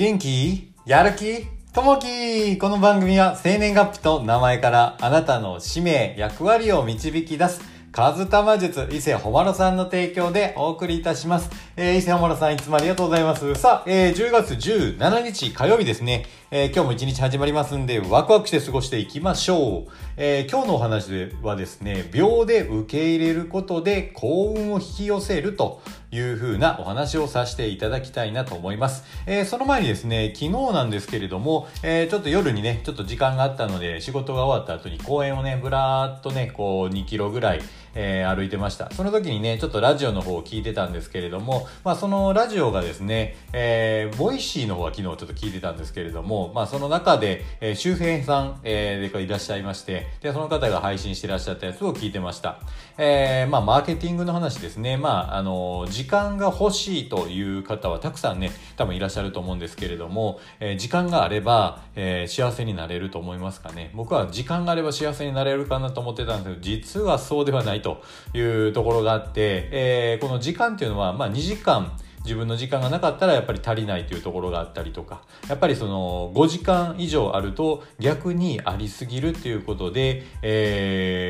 元気？やる気？ともきこの番組は生年月日と名前からあなたの使命、役割を導き出す、カズタマ術、伊勢ほまろさんの提供でお送りいたします。えー、伊勢ほまろさんいつもありがとうございます。さあ、えー、10月17日火曜日ですね。えー、今日も一日始まりますんで、ワクワクして過ごしていきましょう。えー、今日のお話はですね、秒で受け入れることで幸運を引き寄せるという風なお話をさせていただきたいなと思います。えー、その前にですね、昨日なんですけれども、え、ちょっと夜にね、ちょっと時間があったので、仕事が終わった後に公園をね、ぶらーっとね、こう2キロぐらい、えー、歩いてました。その時にね、ちょっとラジオの方を聞いてたんですけれども、まあそのラジオがですね、えー、 Voicy の方は昨日ちょっと聞いてたんですけれども、まあその中で、えー、周平さん、えー、でいらっしゃいまして、で、その方が配信してらっしゃったやつを聞いてました。えー、まあマーケティングの話ですね。まあ、あの、時間が欲しいという方はたくさんね、多分いらっしゃると思うんですけれども、えー、時間があれば、えー、幸せになれると思いますかね。僕は時間があれば幸せになれるかなと思ってたんですけど、実はそうではないというところがあって、えー、この時間っていうのは、まあ2時間、自分の時間がなかったらやっぱり足りないというところがあったりとかやっぱりその5時間以上あると逆にありすぎるっていうことで、えー、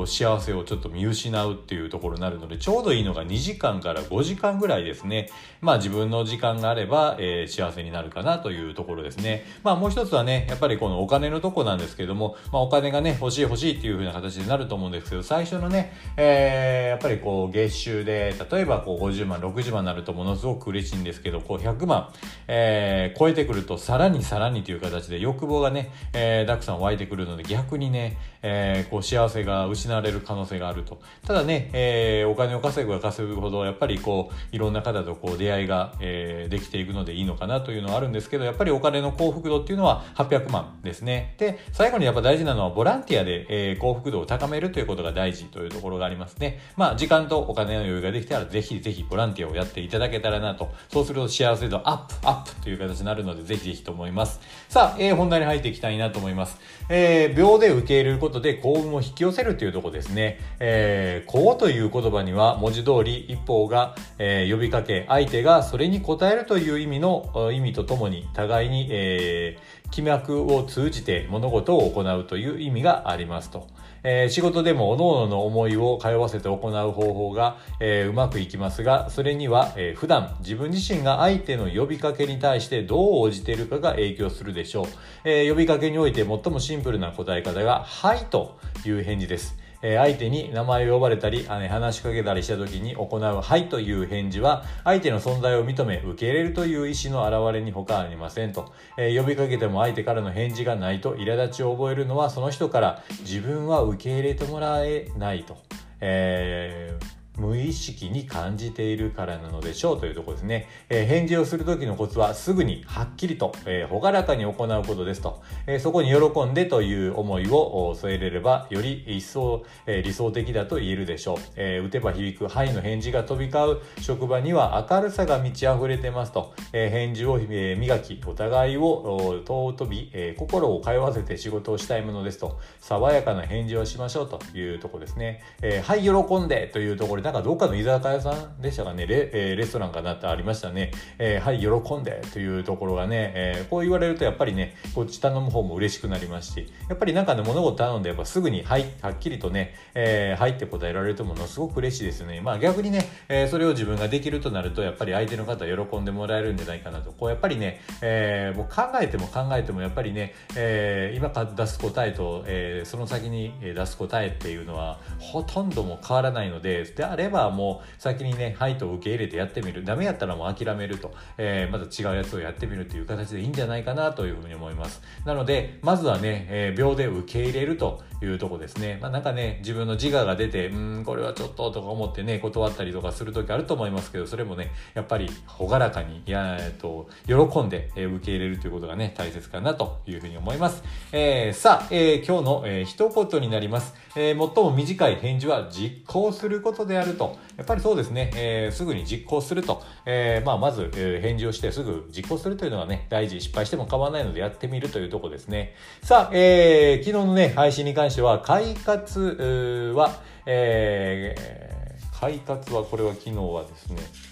こう幸せをちょっと見失うっていうところになるのでちょうどいいのが2時間から5時間ぐらいですね。まあ自分の時間があれば、えー、幸せになるかなというところですね。まあもう一つはねやっぱりこのお金のとこなんですけども、まあ、お金がね欲しい欲しいっていう風な形になると思うんですけど最初のね、えー、やっぱりこう月収で例えばこう50万60万になるとものすごく嬉しいんですけど、こう100万、えー、超えてくるとさらにさらにという形で欲望がね、えー、たくさん湧いてくるので逆にね、えー、こう幸せが失われる可能性があると。ただね、えー、お金を稼ぐが稼ぐほど、やっぱりこう、いろんな方とこう出会いが、えー、できていくのでいいのかなというのはあるんですけど、やっぱりお金の幸福度っていうのは800万ですね。で、最後にやっぱ大事なのはボランティアで、えー、幸福度を高めるということが大事というところがありますね。まあ、時間とお金の余裕ができたら、ぜひぜひボランティアをやっていただけたらなと。そうすると幸せ度アップ、アップという形になるので、ぜひぜひと思います。さあ、えー、本題に入っていきたいなと思います。えー、秒で受け入れることで幸運を引き寄せるというとこですね。えー、こうという言葉には文字通り一方が、えー、呼びかけ、相手がそれに応えるという意味の、意味とともに、互いに、えー、気脈を通じて物事を行うという意味がありますと。えー、仕事でも各々の思いを通わせて行う方法が、えー、うまくいきますが、それには、えー、普段自分自身が相手の呼びかけに対してどう応じているかが影響するでしょう。え呼びかけにおいて最もシンプルな答え方が、はいという返事です。え相手に名前を呼ばれたり、話しかけたりした時に行うはいという返事は、相手の存在を認め、受け入れるという意思の表れに他ありませんと。え呼びかけても相手からの返事がないと苛立ちを覚えるのは、その人から自分は受け入れてもらえないと。えー無意識に感じているからなのでしょうというところですね。えー、返事をするときのコツはすぐにはっきりと、えー、ほがらかに行うことですと、えー、そこに喜んでという思いを添えれればより一層、え理想的だと言えるでしょう。え打てば響くはいの返事が飛び交う職場には明るさが満ち溢れてますと、え返事を、え磨き、お互いを尊び、え心を通わせて仕事をしたいものですと、爽やかな返事をしましょうというところですね。えはい、喜んでというところでなんかどっかの居酒屋さんでしたかね、レ,、えー、レストランかなってありましたね。えー、はい、喜んでというところがね、えー、こう言われるとやっぱりね、こっち頼む方も嬉しくなりますし、やっぱりなんかね、物事頼んでやっぱすぐに、はい、はっきりとね、えー、はいって答えられるとものすごく嬉しいですね。まあ逆にね、えー、それを自分ができるとなると、やっぱり相手の方喜んでもらえるんじゃないかなと。こうやっぱりね、えー、もう考えても考えてもやっぱりね、えー、今出す答えと、えー、その先に出す答えっていうのはほとんども変わらないので、であればもう先にね、はいと受け入れてやってみる。ダメやったらもう諦めると。えー、また違うやつをやってみるという形でいいんじゃないかなというふうに思います。なので、まずはね、えー、秒で受け入れるというとこですね。まあなんかね、自分の自我が出て、うん、これはちょっととか思ってね、断ったりとかする時あると思いますけど、それもね、やっぱり朗らかに、いや、えっと、喜んで、受け入れるということがね、大切かなというふうに思います。えー、さあ、えー、今日の、えー、一言になります。えー、最も短い返事は実行することであやると。やっぱりそうですね、えー、すぐに実行すると。えー、まあ、まず、え、返事をしてすぐ実行するというのがね、大事。失敗しても構わないのでやってみるというとこですね。さあ、えー、昨日のね、配信に関しては、快活は、えー、快活は、これは昨日はですね、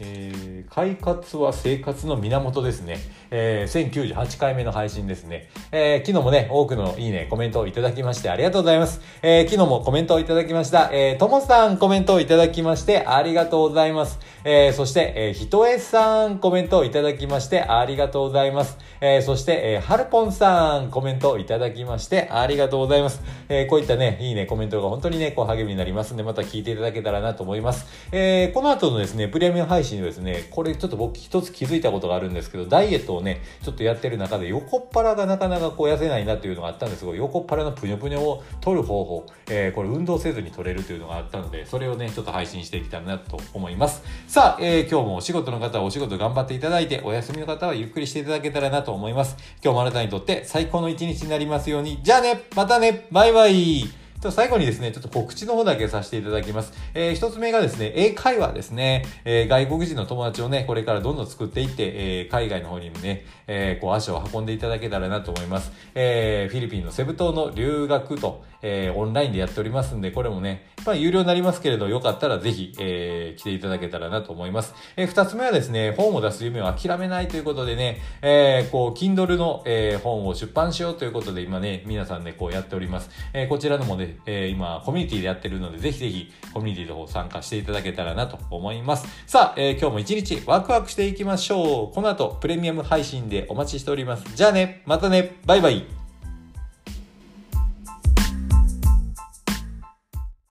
えー、快活は生活の源ですね。えー、1098回目の配信ですね。えー、昨日もね、多くのいいね、コメントをいただきましてありがとうございます。えー、昨日もコメントをいただきました。えー、ともさんコメントをいただきましてありがとうございます。えー、そして、えー、ひとえさんコメントをいただきましてありがとうございます。えー、そして、えー、はるぽんさんコメントをいただきましてありがとうございます。えー、こういったね、いいね、コメントが本当にね、こう励みになりますんで、また聞いていただけたらなと思います。えー、この後のですね、プレミアム配信でですね、これちょっと僕一つ気づいたことがあるんですけど、ダイエットをね、ちょっとやってる中で横っ腹がなかなかこう痩せないなっていうのがあったんですが、横っ腹のぷにょぷにょを取る方法、えー、これ運動せずに取れるというのがあったので、それをね、ちょっと配信していきたいなと思います。さあ、えー、今日もお仕事の方はお仕事頑張っていただいて、お休みの方はゆっくりしていただけたらなと思います。今日もあなたにとって最高の一日になりますように。じゃあねまたねバイバイと最後にですね、ちょっと告知の方だけさせていただきます。えー、一つ目がですね、英会話ですね。えー、外国人の友達をね、これからどんどん作っていって、えー、海外の方にもね、えー、こう足を運んでいただけたらなと思います。えー、フィリピンのセブ島の留学と、えー、オンラインでやっておりますんで、これもね、まあ、有料になりますけれど、よかったらぜひ、えー、来ていただけたらなと思います。えー、二つ目はですね、本を出す夢を諦めないということでね、えー、こう、Kindle の、えー、本を出版しようということで、今ね、皆さんね、こうやっております。えー、こちらのもね、えー、今、コミュニティでやってるので、ぜひぜひ、コミュニティの方参加していただけたらなと思います。さあ、えー、今日も一日ワクワクしていきましょう。この後、プレミアム配信でお待ちしております。じゃあね、またね、バイバイ。